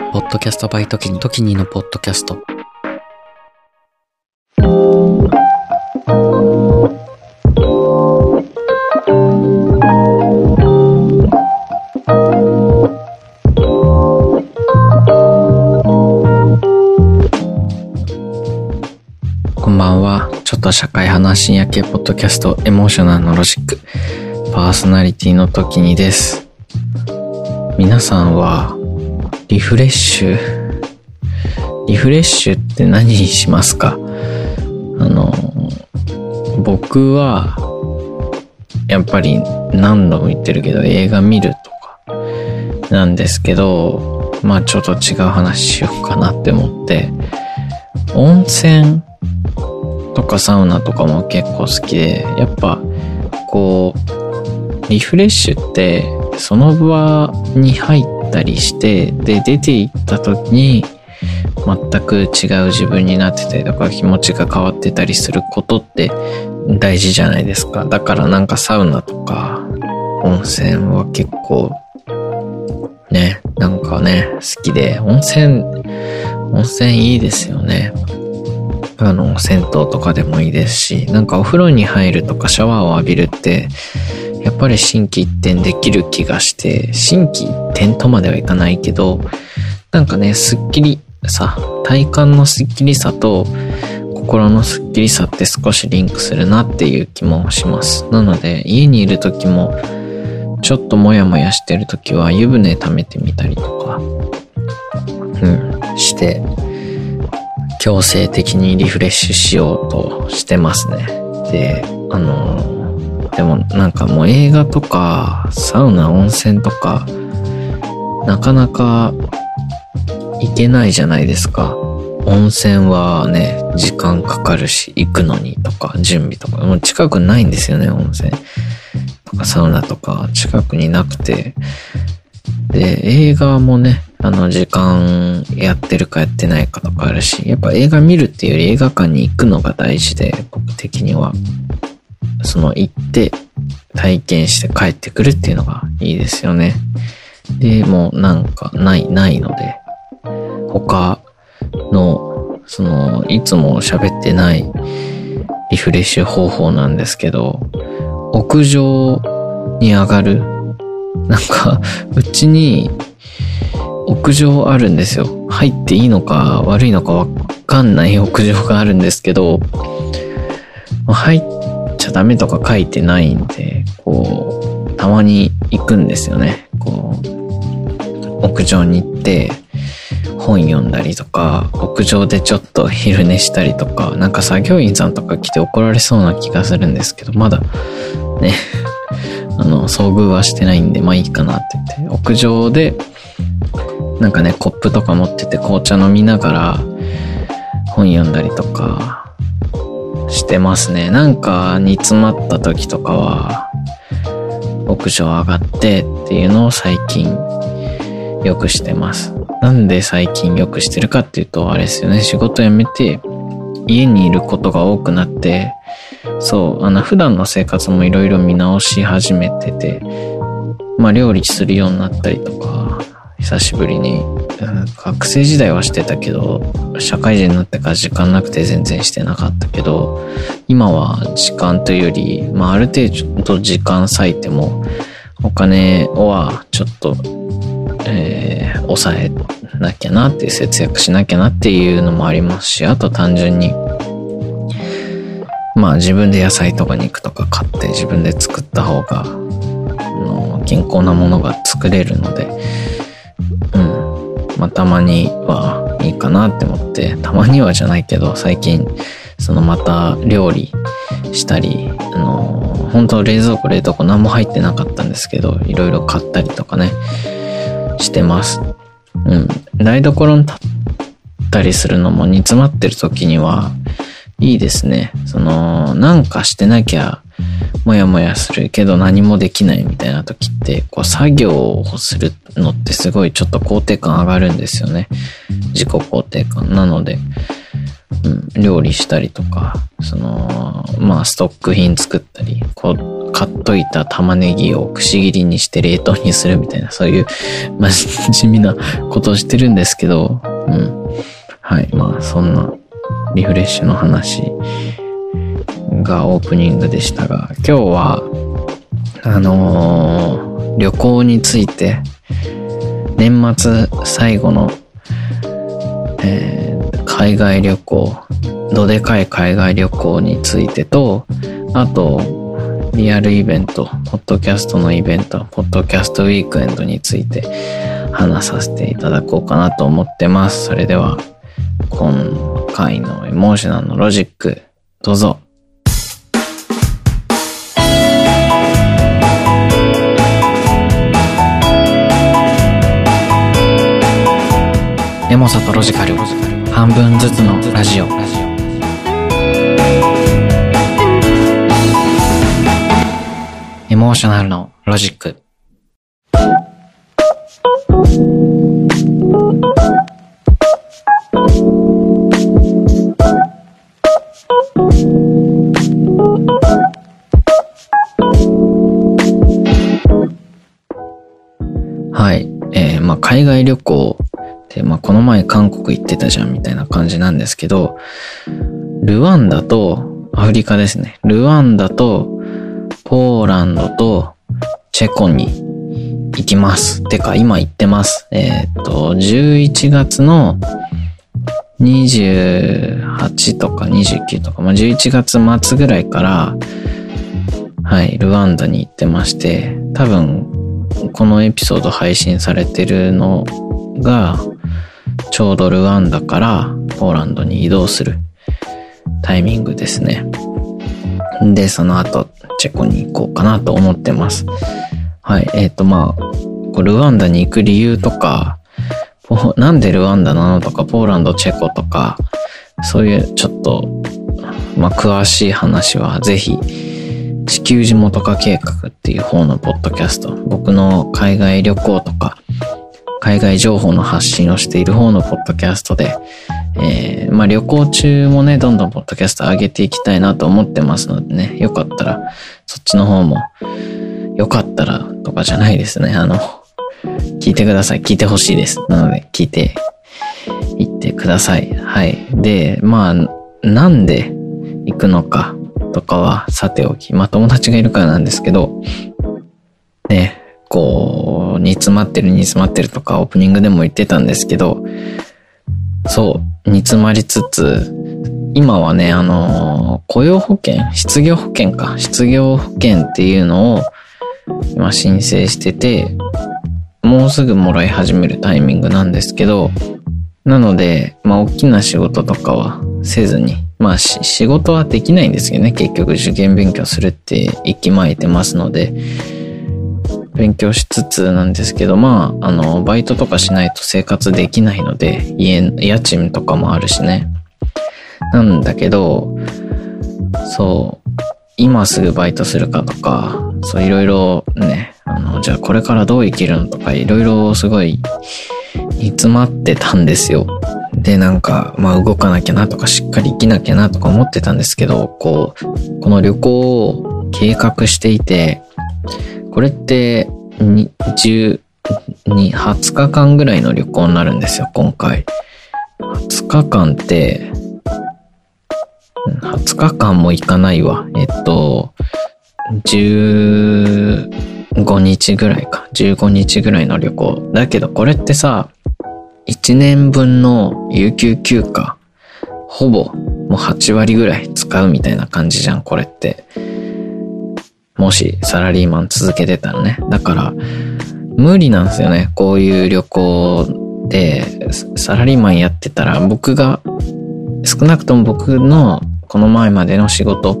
ポッドキャストバイトキニ、トキニのポッドキャスト。こんばんは。ちょっと社会派な深夜系ポッドキャスト、エモーショナルのロジック。パーソナリティの時にです。皆さんは、リフレッシュ、リフレッシュって何にしますか？あの、僕は、やっぱり何度も言ってるけど映画見るとか、なんですけど、まあちょっと違う話しようかなって思って、温泉とかサウナとかも結構好きで、やっぱ、こう、リフレッシュって、その場に入ったりして、で、出て行った時に、全く違う自分になってたりとか、気持ちが変わってたりすることって大事じゃないですか。だからなんかサウナとか、温泉は結構、ね、なんかね、好きで、温泉、温泉いいですよね。あの、銭湯とかでもいいですし、なんかお風呂に入るとかシャワーを浴びるって、やっぱり心機一転できる気がして、心機一転とまではいかないけど、なんかね、スッキリさ、体感のスッキリさと心のスッキリさって少しリンクするなっていう気もします。なので、家にいる時も、ちょっとモヤモヤしてる時は湯船溜めてみたりとか、うん、して、強制的にリフレッシュしようとしてますね。で、あの、でもなんかもう映画とか、サウナ、温泉とか、なかなか行けないじゃないですか。温泉はね、時間かかるし、行くのにとか、準備とか、もう近くないんですよね、温泉。とかサウナとか近くになくて。で、映画もね、あの、時間やってるかやってないかとかあるし、やっぱ映画見るっていうより映画館に行くのが大事で、僕的には。その行って体験して帰ってくるっていうのがいいですよね。で、もうなんかない、ないので、他の、その、いつも喋ってないリフレッシュ方法なんですけど、屋上に上がる。なんか、うちに屋上あるんですよ。入っていいのか悪いのかわかんない 屋上があるんですけど、入っちゃダメとか書いてないんで、こう、たまに行くんですよね。こう、屋上に行って、本読んだりとか、屋上でちょっと昼寝したりとか、なんか作業員さんとか来て怒られそうな気がするんですけど、まだね、あの、遭遇はしてないんで、まあいいかなって言って、屋上で、なんかね、コップとか持ってて紅茶飲みながら本読んだりとかしてますね。なんか煮詰まった時とかは、屋上上がってっていうのを最近よくしてます。なんで最近よくしてるかっていうと、あれですよね、仕事辞めて家にいることが多くなって、そう、あの、普段の生活もいろいろ見直し始めてて、まあ、料理するようになったりとか、久しぶりに、学生時代はしてたけど、社会人になってから時間なくて全然してなかったけど、今は時間というより、まあ、ある程度時間割いても、お金はちょっと、えー抑えなきゃなって、節約しなきゃなっていうのもありますし、あと単純に、まあ自分で野菜とか肉とか買って自分で作った方が、あの健康なものが作れるので、まあたまにはいいかなって思って、たまにはじゃないけど、最近、そのまた料理したり、あの、本当冷蔵庫冷凍庫何も入ってなかったんですけど、いろいろ買ったりとかね、してます。うん。台所に立ったりするのも煮詰まってる時には、いいですね。その、なんかしてなきゃ、もやもやするけど何もできないみたいな時って、こう作業をするのってすごいちょっと肯定感上がるんですよね。自己肯定感。なので、うん、料理したりとか、その、まあストック品作ったり、こう、買っといた玉ねぎをくし切りにして冷凍にするみたいな、そういう真面目なことをしてるんですけど、うん。はい。まあ、そんなリフレッシュの話がオープニングでしたが、今日は、あのー、旅行について、年末最後の、えー、海外旅行、どでかい海外旅行についてと、あと、リアルイベント、ポッドキャストのイベント、ポッドキャストウィークエンドについて話させていただこうかなと思ってます。それでは、今回のエモーショナルのロジック、どうぞ。モさとロジカル半分ずつのラジオエモーショナルのロジックはい。えー、まあ、海外旅行で、まあ、この前韓国行ってたじゃんみたいな感じなんですけど、ルワンダと、アフリカですね。ルワンダと、ポーランドと、チェコに行きます。てか、今行ってます。えっ、と、11月の28とか29とか、まあ、11月末ぐらいから、はい、ルワンダに行ってまして、多分、このエピソード配信されてるのが、ちょうどルワンダからポーランドに移動するタイミングですね。で、その後、チェコに行こうかなと思ってます。はい。えっ、ー、と、まあ、ルワンダに行く理由とか、なんでルワンダなのとか、ポーランド、チェコとか、そういうちょっと、まあ、詳しい話はぜひ、地球地元化計画っていう方のポッドキャスト、僕の海外旅行とか、海外情報の発信をしている方のポッドキャストで、えー、まあ旅行中もね、どんどんポッドキャスト上げていきたいなと思ってますのでね、よかったら、そっちの方も、よかったらとかじゃないですね。あの、聞いてください。聞いてほしいです。なので、聞いていってください。はい。で、まあ、なんで行くのかとかはさておき、まあ友達がいるからなんですけど、ね、こう、煮詰まってる煮詰まってるとかオープニングでも言ってたんですけど、そう、煮詰まりつつ、今はね、あの、雇用保険、失業保険か、失業保険っていうのを今申請してて、もうすぐもらい始めるタイミングなんですけど、なので、まあ、大きな仕事とかはせずに、まあ、仕事はできないんですけどね、結局受験勉強するって息巻いてますので、勉強しつつなんですけど、まあ、あの、バイトとかしないと生活できないので、家、家賃とかもあるしね。なんだけど、そう、今すぐバイトするかとか、そういろいろね、あの、じゃあこれからどう生きるのとか、いろいろすごい煮詰まってたんですよ。で、なんか、まあ動かなきゃなとか、しっかり生きなきゃなとか思ってたんですけど、こう、この旅行を計画していて、これって、に、10、に、20日間ぐらいの旅行になるんですよ、今回。20日間って、20日間も行かないわ。えっと、15日ぐらいか。15日ぐらいの旅行。だけどこれってさ、1年分の有給休暇、ほぼもう8割ぐらい使うみたいな感じじゃん、これって。もしサラリーマン続けてたらね。だから、無理なんですよね。こういう旅行で、サラリーマンやってたら、僕が、少なくとも僕のこの前までの仕事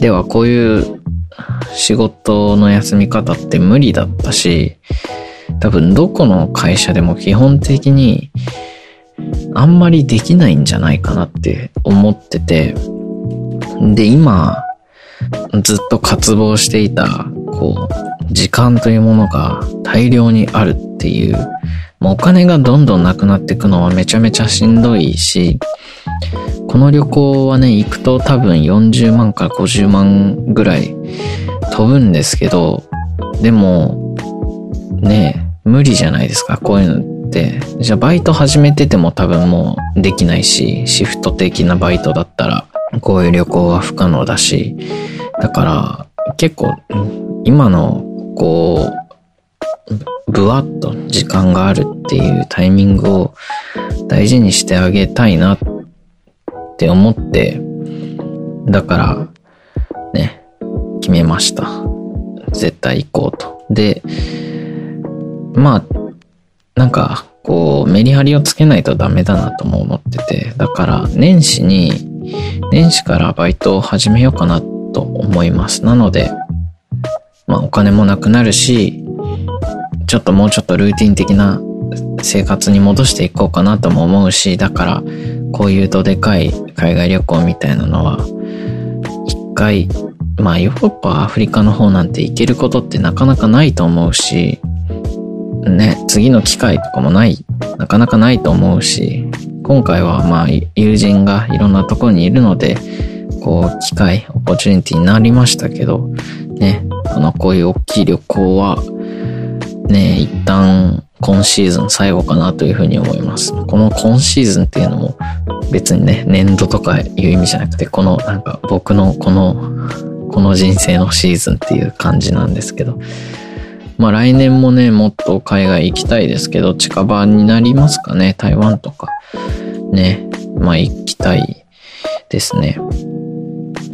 ではこういう仕事の休み方って無理だったし、多分どこの会社でも基本的にあんまりできないんじゃないかなって思ってて、で、今、ずっと渇望していた、こう、時間というものが大量にあるっていう、もうお金がどんどんなくなっていくのはめちゃめちゃしんどいし、この旅行はね、行くと多分40万から50万ぐらい飛ぶんですけど、でも、ね無理じゃないですか。こういうのって、じゃあバイト始めてても多分もうできないし、シフト的なバイトだったら、こういう旅行は不可能だし、だから結構今のこう、ぶわっと時間があるっていうタイミングを大事にしてあげたいなって思って、だから、ね、決めました。絶対行こうと。で、まあ、なんか、こう、メリハリをつけないとダメだなとも思ってて、だから年始に、年始からバイトを始めようかなと思います。なので、まあお金もなくなるし、ちょっともうちょっとルーティン的な生活に戻していこうかなとも思うし、だからこういうどでかい海外旅行みたいなのは、一回、まあヨーロッパ、アフリカの方なんて行けることってなかなかないと思うし、ね、次の機会とかもない、なかなかないと思うし、今回はまあ友人がいろんなところにいるので、こう機会、オポチュニティになりましたけど、ね、あの、こういう大きい旅行は、ね、一旦今シーズン最後かなというふうに思います。この今シーズンっていうのも別にね、年度とかいう意味じゃなくて、このなんか僕のこの、この人生のシーズンっていう感じなんですけど、まあ来年もね、もっと海外行きたいですけど、近場になりますかね、台湾とか。ね、まあ行きたいですね。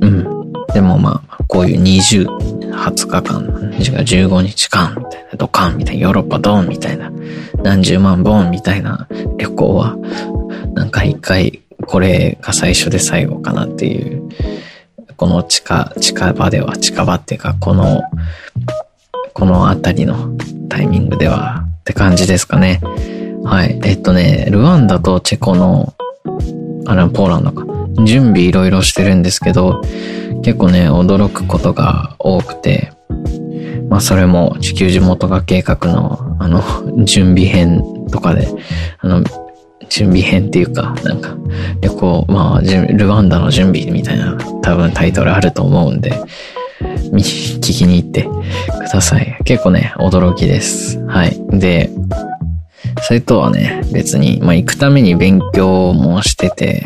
うん。でもまあ、こういう20、20日間、15日間みたいな、ドカンみたいな、ヨーロッパドーンみたいな、何十万ボンみたいな旅行は、なんか一回、これが最初で最後かなっていう、この近、近場では、近場っていうか、このこのあたりのタイミングではって感じですかね。はい。えっとね、ルワンダとチェコの、あれはポーランドか。準備いろいろしてるんですけど、結構ね、驚くことが多くて、まあそれも地球地元化計画の、あの、準備編とかで、あの、準備編っていうか、なんか、旅行、まあ、ルワンダの準備みたいな多分タイトルあると思うんで、聞きに行ってください。結構ね、驚きです。はい。で、それとはね、別に、まあ、行くために勉強もしてて、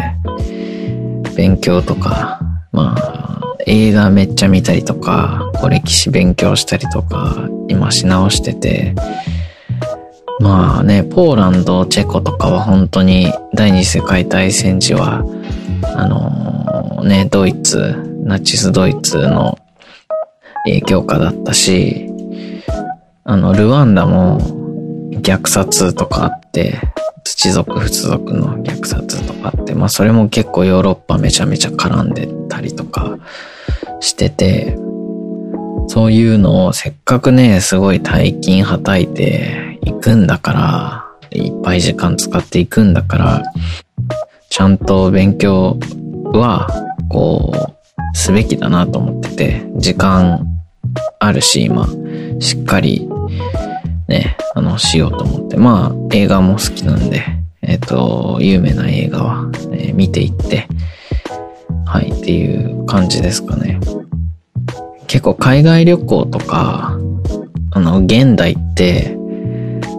勉強とか、まあ、映画めっちゃ見たりとか、こう歴史勉強したりとか、今し直してて、まあね、ポーランド、チェコとかは本当に第二次世界大戦時は、あのー、ね、ドイツ、ナチスドイツの影響下だったし、あの、ルワンダも虐殺とかあって、土族、仏族の虐殺とかあって、まあそれも結構ヨーロッパめちゃめちゃ絡んでたりとかしてて、そういうのをせっかくね、すごい大金はたいていくんだから、いっぱい時間使っていくんだから、ちゃんと勉強は、こう、すべきだなと思ってて、時間あるし、今、しっかり、ね、あの、しようと思って。まあ、映画も好きなんで、えっ、ー、と、有名な映画は、えー、見ていって、はい、っていう感じですかね。結構海外旅行とか、あの、現代って、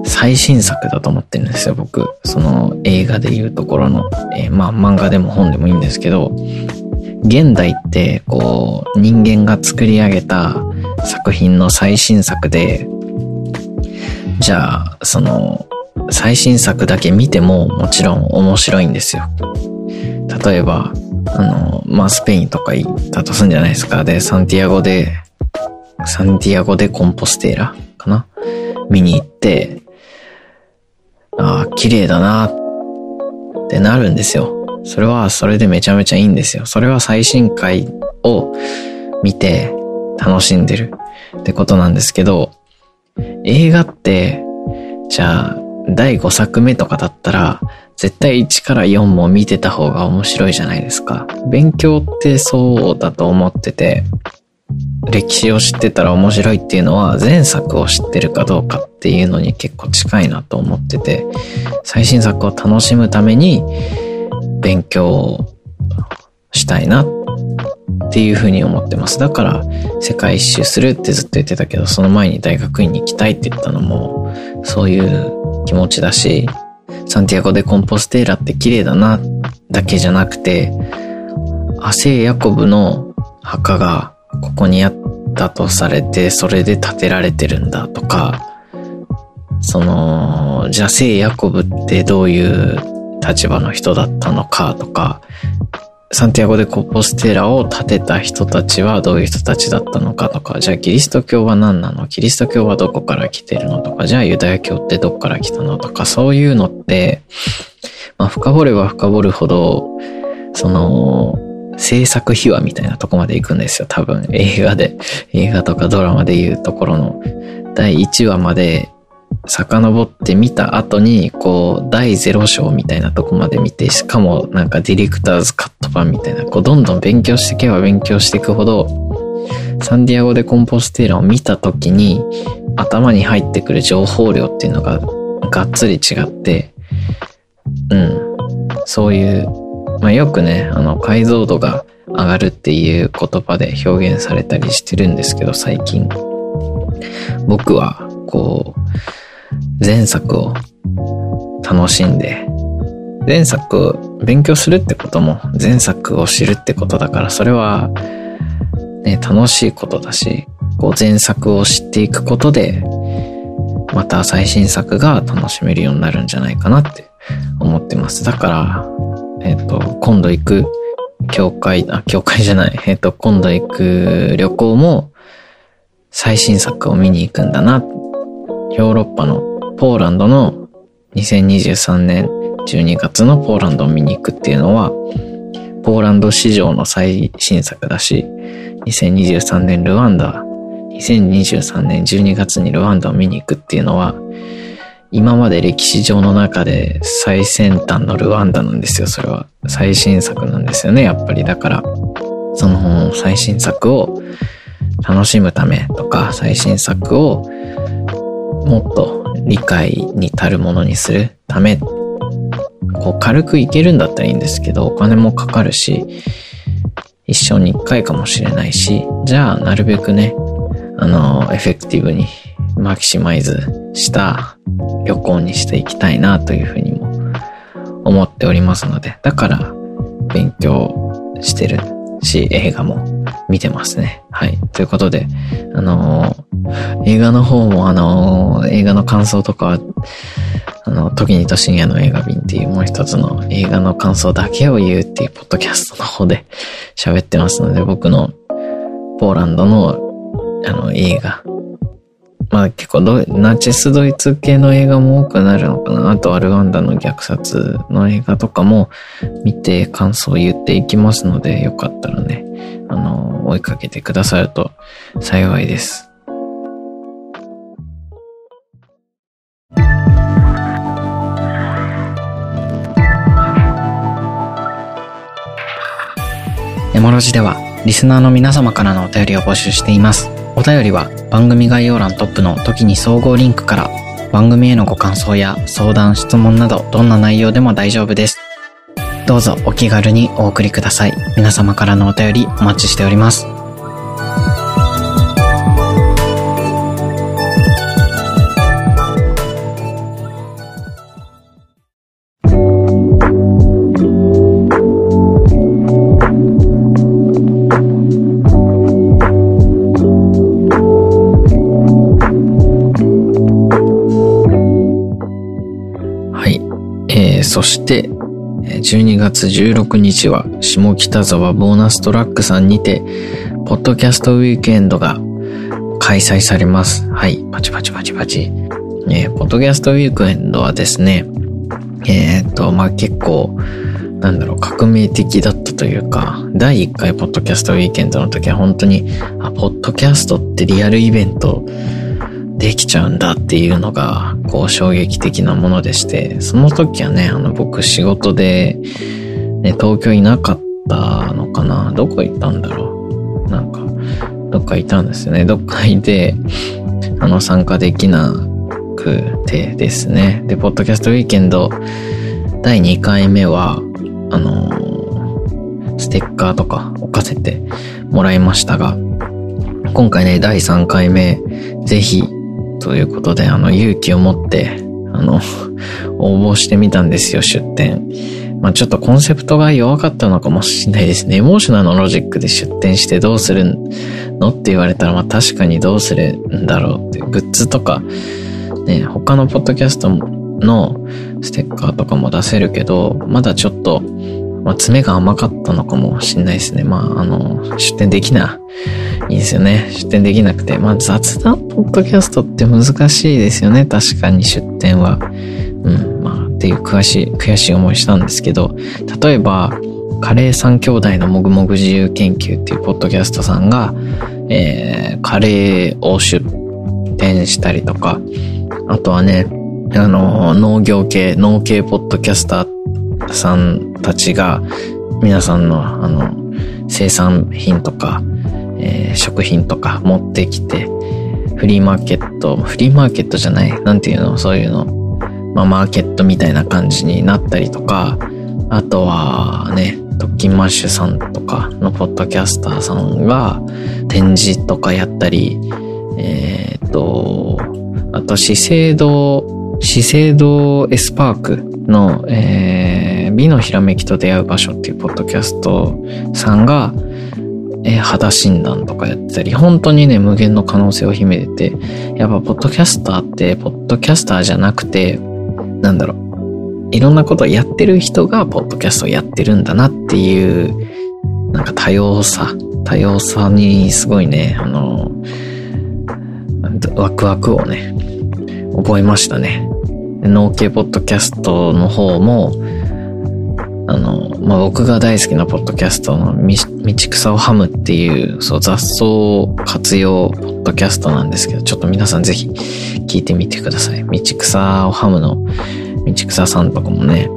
最新作だと思ってるんですよ、僕。その映画で言うところの、えー、まあ漫画でも本でもいいんですけど、現代って、こう、人間が作り上げた作品の最新作で、じゃあ、その、最新作だけ見てももちろん面白いんですよ。例えば、あの、まあ、スペインとか行ったとするんじゃないですか。で、サンティアゴで、サンティアゴでコンポステーラかな？見に行って、ああ、綺麗だなってなるんですよ。それはそれでめちゃめちゃいいんですよ。それは最新回を見て楽しんでるってことなんですけど、映画って、じゃあ、第5作目とかだったら、絶対1から4も見てた方が面白いじゃないですか。勉強ってそうだと思ってて、歴史を知ってたら面白いっていうのは前作を知ってるかどうかっていうのに結構近いなと思ってて、最新作を楽しむために勉強したいなっっていうふうに思ってます。だから世界一周するってずっと言ってたけど、その前に大学院に行きたいって言ったのも、そういう気持ちだし、サンティアゴ・でコンポステーラって綺麗だな、だけじゃなくて、アセイ・ヤコブの墓がここにあったとされて、それで建てられてるんだとか、その、じゃあ聖ヤコブってどういう立場の人だったのかとか、サンティアゴ・でコポステラを建てた人たちはどういう人たちだったのかとか、じゃあキリスト教は何なの？キリスト教はどこから来てるのとか、じゃあユダヤ教ってどこから来たのとか、そういうのって、まあ深掘れば深掘るほど、その、制作秘話みたいなとこまで行くんですよ。多分映画で、映画とかドラマで言うところの。第1話まで遡って見た後に、こう、第0章みたいなとこまで見て、しかもなんかディレクターズカット版みたいな、こう、どんどん勉強していけば勉強していくほど、サンディアゴでコンポステーラを見た時に、頭に入ってくる情報量っていうのが、がっつり違って、うん。そういう、まあよくね、あの、解像度が上がるっていう言葉で表現されたりしてるんですけど、最近。僕は、こう、前作を楽しんで、前作を勉強するってことも前作を知るってことだから、それは、ね、楽しいことだし、こう前作を知っていくことで、また最新作が楽しめるようになるんじゃないかなって思ってます。だから、えっ、ー、と、今度行く教会、あ、教会じゃない、えっ、ー、と、今度行く旅行も最新作を見に行くんだな。ヨーロッパのポーランドの2023年12月のポーランドを見に行くっていうのは、ポーランド史上の最新作だし、2023年ルワンダ、2023年12月にルワンダを見に行くっていうのは、今まで歴史上の中で最先端のルワンダなんですよ、それは。最新作なんですよね、やっぱり。だから、その最新作を楽しむためとか、最新作をもっと理解に足るものにするため、こう軽くいけるんだったらいいんですけど、お金もかかるし、一生に一回かもしれないし、じゃあなるべくね、あの、エフェクティブにマキシマイズした旅行にしていきたいなというふうにも思っておりますので、だから勉強してる。し、映画も見てますね。はい。ということで、あのー、映画の方もあのー、映画の感想とか、あの、時にと深夜の映画便っていうもう一つの映画の感想だけを言うっていうポッドキャストの方で 喋ってますので、僕のポーランドのあの映画。まあ結構ナチスドイツ系の映画も多くなるのかな。あとアルガンダの虐殺の映画とかも見て感想を言っていきますので、よかったらね、あの、追いかけてくださると幸いです。山ロジでは、リスナーの皆様からのお便りを募集しています。お便りは番組概要欄トップの時に総合リンクから番組へのご感想や相談、質問などどんな内容でも大丈夫です。どうぞお気軽にお送りください。皆様からのお便りお待ちしております。12月16日は下北沢ボーナストラックさんにて、ポッドキャストウィークエンドが開催されます。はい。パチパチパチパチ。えー、ポッドキャストウィークエンドはですね、えー、っと、まあ、結構、なんだろう、革命的だったというか、第1回ポッドキャストウィークエンドの時は本当に、あ、ポッドキャストってリアルイベントできちゃうんだっていうのが、こう衝撃的なものでして、その時はね、あの僕仕事で、ね、東京いなかったのかなどこ行ったんだろうなんか、どっかいたんですよね。どっかいて、あの参加できなくてですね。で、ポッドキャストウィーケンド第2回目は、あの、ステッカーとか置かせてもらいましたが、今回ね、第3回目、ぜひということで、あの、勇気を持って、あの、応募してみたんですよ、出展。まあちょっとコンセプトが弱かったのかもしれないですね。エモーショナルのロジックで出展してどうするのって言われたら、まあ確かにどうするんだろうって、グッズとか、ね、他のポッドキャストのステッカーとかも出せるけど、まだちょっと、まあ、爪が甘かったのかもしんないですね。まあ、あの、出展できな、いいですよね。出展できなくて。まあ、雑談ポッドキャストって難しいですよね。確かに出展は。うん、まあ、っていう悔しい、悔しい思いしたんですけど、例えば、カレー三兄弟のもぐもぐ自由研究っていうポッドキャストさんが、えー、カレーを出展したりとか、あとはね、あの、農業系、農系ポッドキャスターさんたちが、皆さんの、あの、生産品とか、えー、食品とか持ってきて、フリーマーケット、フリーマーケットじゃない、なんていうの、そういうの、まあ、マーケットみたいな感じになったりとか、あとはね、トッキンマッシュさんとかのポッドキャスターさんが展示とかやったり、えー、っと、あと資生堂、資生堂エスパークの、えー、美のひらめきと出会う場所っていうポッドキャストさんが、えー、肌診断とかやってたり、本当にね、無限の可能性を秘めてて、やっぱポッドキャスターって、ポッドキャスターじゃなくて、なんだろう、いろんなことをやってる人がポッドキャストをやってるんだなっていう、なんか多様さ、多様さにすごいね、あの、ワクワクをね、覚えましたね。農系ポッドキャストの方も、あの、まあ、僕が大好きなポッドキャストの道草をハムっていう、そう、雑草活用ポッドキャストなんですけど、ちょっと皆さんぜひ聞いてみてください。道草をハムの道草さんとかもね、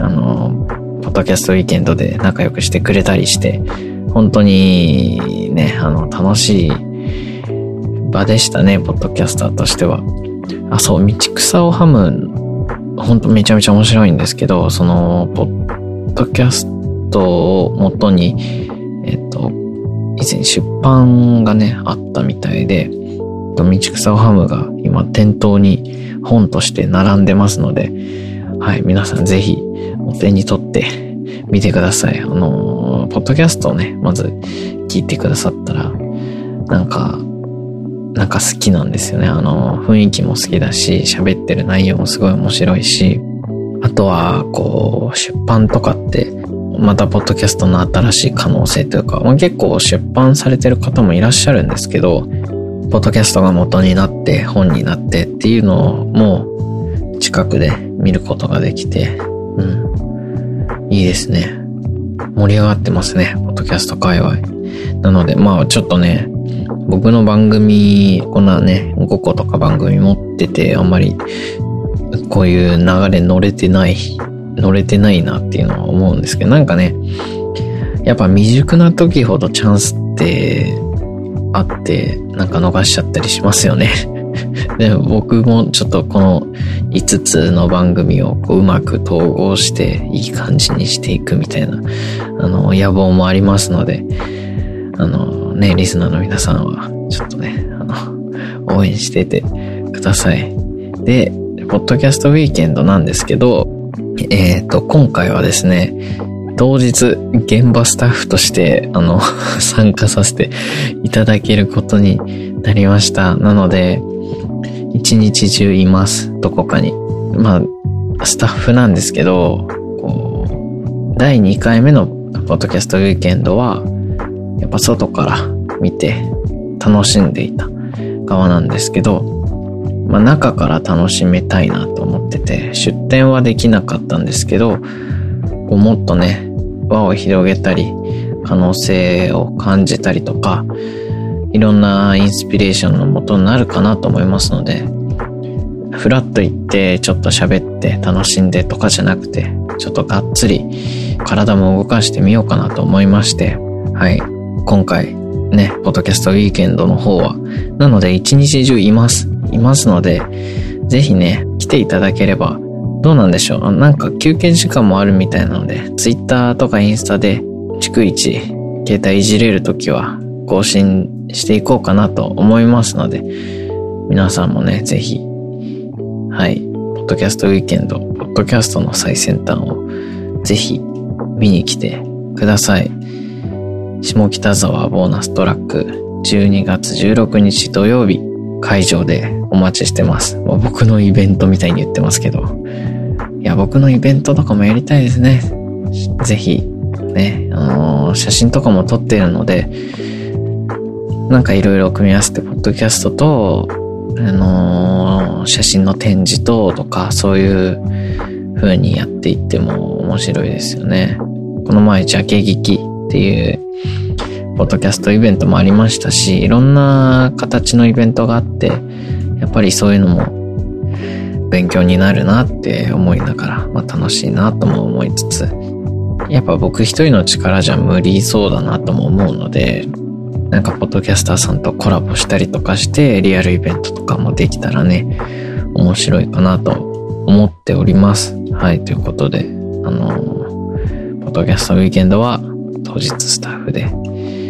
あの、ポッドキャストウィーケンドで仲良くしてくれたりして、本当にね、あの、楽しい場でしたね、ポッドキャスターとしては。あ、そう、道草をハム、ほんとめちゃめちゃ面白いんですけど、その、ポッッドキャストを元に、えっと、以前出版がね、あったみたいで、道草をハムが今店頭に本として並んでますので、はい、皆さんぜひお手に取ってみてください。あの、ポッドキャストをね、まず聞いてくださったら、なんか、なんか好きなんですよね。あの、雰囲気も好きだし、喋ってる内容もすごい面白いし、あとは、こう、出版とかって、また、ポッドキャストの新しい可能性というか、まあ、結構出版されてる方もいらっしゃるんですけど、ポッドキャストが元になって、本になってっていうのも、近くで見ることができて、うん。いいですね。盛り上がってますね、ポッドキャスト界隈。なので、まあ、ちょっとね、僕の番組、こんなね、5個とか番組持ってて、あんまり、こういう流れ乗れてない、乗れてないなっていうのは思うんですけど、なんかね、やっぱ未熟な時ほどチャンスってあって、なんか逃しちゃったりしますよね。で僕もちょっとこの5つの番組をこううまく統合していい感じにしていくみたいな、あの、野望もありますので、あのね、リスナーの皆さんは、ちょっとね、あの、応援しててください。で、ポッドキャストウィーケンドなんですけど、えっ、ー、と、今回はですね、当日、現場スタッフとして、あの、参加させていただけることになりました。なので、一日中います、どこかに。まあ、スタッフなんですけど、こう、第2回目のポッドキャストウィーケンドは、やっぱ外から見て楽しんでいた側なんですけど、まあ中から楽しめたいなと思ってて、出店はできなかったんですけど、こうもっとね、輪を広げたり、可能性を感じたりとか、いろんなインスピレーションのもとになるかなと思いますので、ふらっと行ってちょっと喋って楽しんでとかじゃなくて、ちょっとがっつり体も動かしてみようかなと思いまして、はい。今回ね、ポッドキャストウィーケンドの方は、なので一日中います。いますので、ぜひね、来ていただければ、どうなんでしょう？なんか休憩時間もあるみたいなので、ツイッターとかインスタで、逐一、携帯いじれるときは、更新していこうかなと思いますので、皆さんもね、ぜひ、はい、ポッドキャストウィーケンド、ポッドキャストの最先端をぜひ見に来てください。下北沢ボーナストラック12月16日土曜日会場でお待ちしてます。もう僕のイベントみたいに言ってますけど。いや、僕のイベントとかもやりたいですね。ぜひ、ね、あのー、写真とかも撮ってるので、なんかいろいろ組み合わせて、ポッドキャストと、あのー、写真の展示と、とか、そういう風にやっていっても面白いですよね。この前、ジャケ劇っていう、ポッドキャストイベントもありましたし、いろんな形のイベントがあって、やっぱりそういうのも勉強になるなって思いながら、まあ楽しいなとも思いつつ、やっぱ僕一人の力じゃ無理そうだなとも思うので、なんかポッドキャスターさんとコラボしたりとかしてリアルイベントとかもできたらね、面白いかなと思っております。はい、ということで、あのポッドキャストウィーケンドは当日スタッフで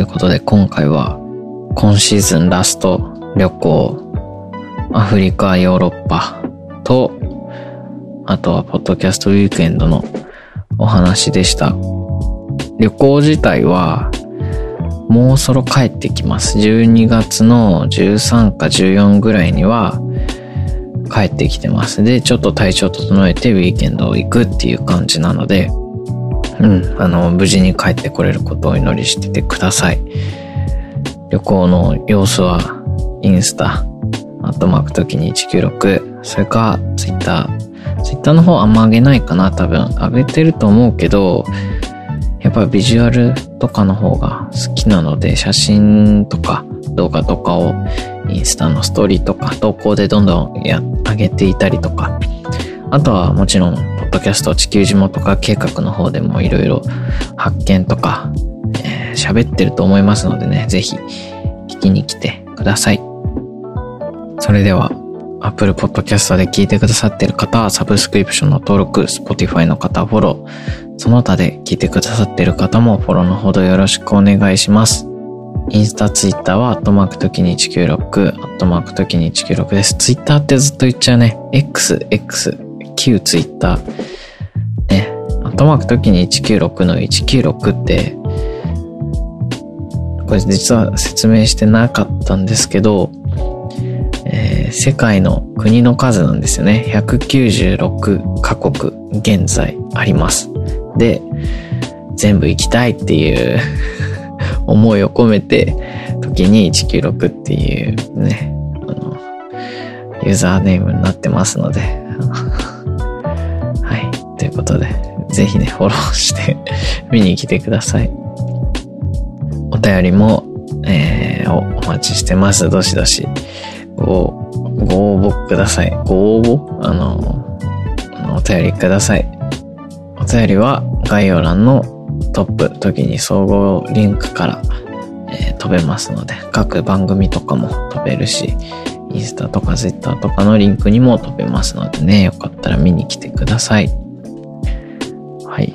ということで今回は今シーズンラスト旅行アフリカ、ヨーロッパとあとはポッドキャストウィークエンドのお話でした。旅行自体はもうそろ帰ってきます。12月の13か14ぐらいには帰ってきてます。で、ちょっと体調整えてウィーケンドを行くっていう感じなので、うん、あの、無事に帰ってこれることをお祈りしててください。旅行の様子は、インスタ、アットマーク時に196、それか、ツイッター。ツイッターの方あんま上げないかな、多分。上げてると思うけど、やっぱビジュアルとかの方が好きなので、写真とか動画とかをインスタのストーリーとか投稿でどんどんや、上げていたりとか、あとはもちろん、ポッドキャスト地球地元化計画の方でもいろいろ発見とか、えー、喋ってると思いますのでね、ぜひ聞きに来てください。それでは、Apple Podcast で聞いてくださってる方はサブスクリプションの登録、Spotify の方フォロー、その他で聞いてくださってる方もフォローのほどよろしくお願いします。インスタ、ツイッターは、アットマーク時に196、アットマーク時に196です。ツイッターってずっと言っちゃうね。X、X、旧ツイッター。ね。アットマーク時に196の196って、これ実は説明してなかったんですけど、えー、世界の国の数なんですよね。196カ国現在あります。で、全部行きたいっていう思いを込めて、時に196っていうね、あの、ユーザーネームになってますのでということで、ぜひね、フォローして 見に来てください。お便りも、えー、お待ちしてます。どしどし。ご、ご応募ください。ご応募？あの、お便りください。お便りは概要欄のトップ、時に総合リンクから、えー、飛べますので、各番組とかも飛べるし、インスタとかツイッターとかのリンクにも飛べますのでね、よかったら見に来てください。はい。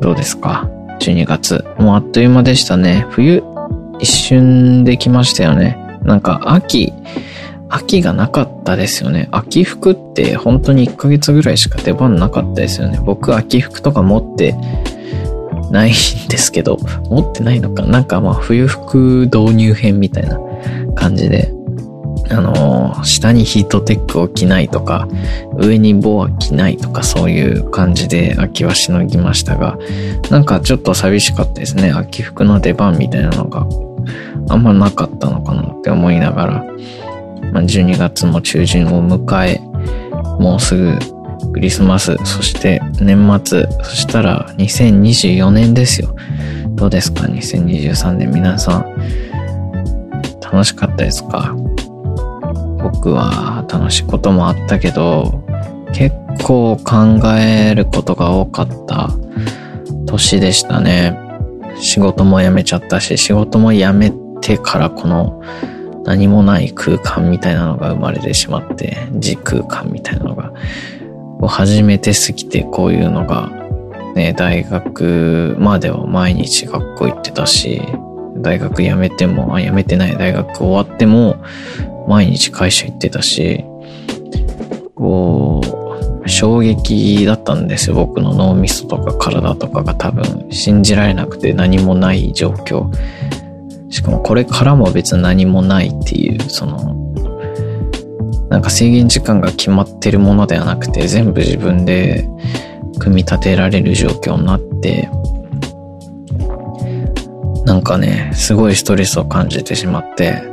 どうですか ?12 月。もうあっという間でしたね。冬、一瞬できましたよね。なんか秋、秋がなかったですよね。秋服って本当に1ヶ月ぐらいしか出番なかったですよね。僕秋服とか持ってないんですけど、持ってないのかなんかまあ冬服導入編みたいな感じであの、下にヒートテックを着ないとか、上にボア着ないとかそういう感じで秋はしのぎましたが、なんかちょっと寂しかったですね。秋服の出番みたいなのがあんまなかったのかなって思いながら、まあ、12月も中旬を迎え、もうすぐクリスマス、そして年末、そしたら2024年ですよ。どうですか ?2023 年皆さん。楽しかったですか？僕は楽しいこともあったけど、結構考えることが多かった年でしたね。仕事も辞めちゃったし、仕事も辞めてからこの何もない空間みたいなのが生まれてしまって、時空間みたいなのが、初めてすぎてこういうのが、ね、大学までは毎日学校行ってたし、大学辞めても、あ、辞めてない大学終わっても、毎日会社行ってたし、こう、衝撃だったんですよ。僕の脳みそとか体とかが多分信じられなくて何もない状況。しかもこれからも別に何もないっていう、その、なんか制限時間が決まってるものではなくて全部自分で組み立てられる状況になって、なんかね、すごいストレスを感じてしまって、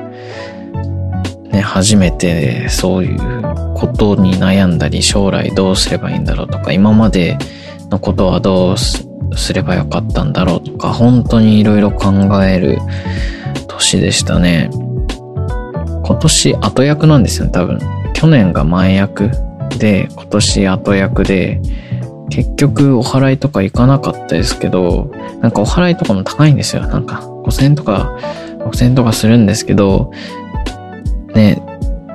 ね、初めてそういうことに悩んだり、将来どうすればいいんだろうとか、今までのことはどうすればよかったんだろうとか、本当に色々考える年でしたね。今年後役なんですよね、多分。去年が前役で、今年後役で、結局お祓いとか行かなかったですけど、なんかお祓いとかも高いんですよ。なんか5000とか6000とかするんですけど、ね、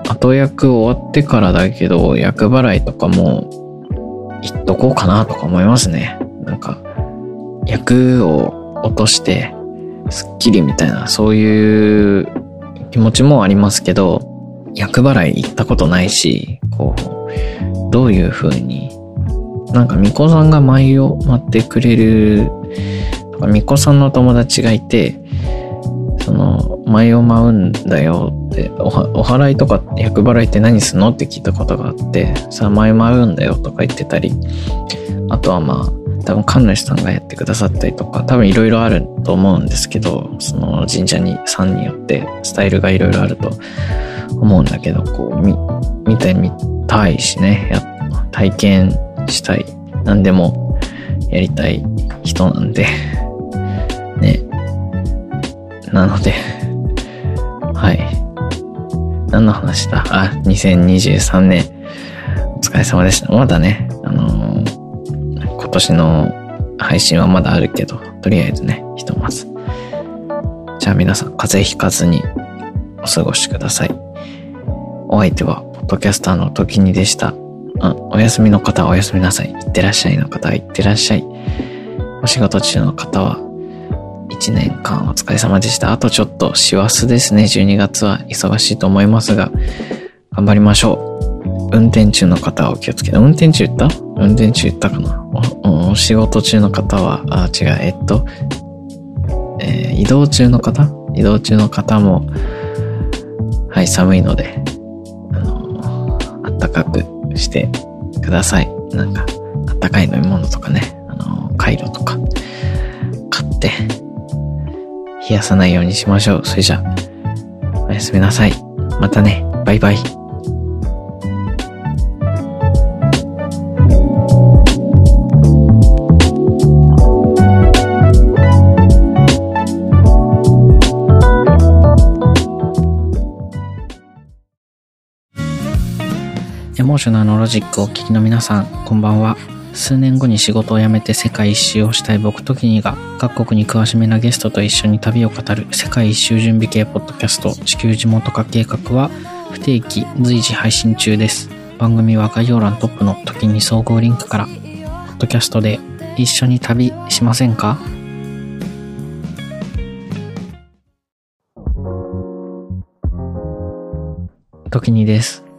後役終わってからだけど、役払いとかも行っとこうかなとか思いますね。なんか、役を落として、スッキリみたいな、そういう気持ちもありますけど、役払い行ったことないし、こう、どういう風に、なんか巫女さんが舞を待ってくれる、巫女さんの友達がいて、その、舞を舞うんだよってお、お祓いとか役払いって何すんのって聞いたことがあって、さあ舞舞うんだよとか言ってたり、あとはまあ、多分神主さんがやってくださったりとか、多分いろいろあると思うんですけど、その神社に、さんによってスタイルがいろいろあると思うんだけど、こう、見、見てみたいしね、や、体験したい。何でもやりたい人なんで、なので、はい。何の話だ？あ、2023年。お疲れ様でした。まだね、あのー、今年の配信はまだあるけど、とりあえずね、ひとまず。じゃあ皆さん、風邪ひかずにお過ごしください。お相手は、ポッドキャスターの時にでした。あお休みの方はおやすみなさい。いってらっしゃいの方はいってらっしゃい。お仕事中の方は、1年間お疲れ様でした。あとちょっと師走ですね。12月は忙しいと思いますが、頑張りましょう。運転中の方はお気をつけて。運転中言った？運転中言ったかな？おお仕事中の方は、あ、違う、えっと、えー、移動中の方？移動中の方も、はい、寒いので、ったかくしてください。なんか、あったかい飲み物とかね、あの、カイロとか買って、冷やさないようにしましょう。それじゃおやすみなさい。またね。バイバイ。モーショナルのロジックをお聞きの皆さん、こんばんは。数年後に仕事を辞めて世界一周をしたい僕ときにが、各国に詳しめなゲストと一緒に旅を語る世界一周準備系ポッドキャスト、地球地元化計画は、不定期随時配信中です。番組は概要欄トップの時に総合リンクから、ポッドキャストで一緒に旅しませんか？時にです。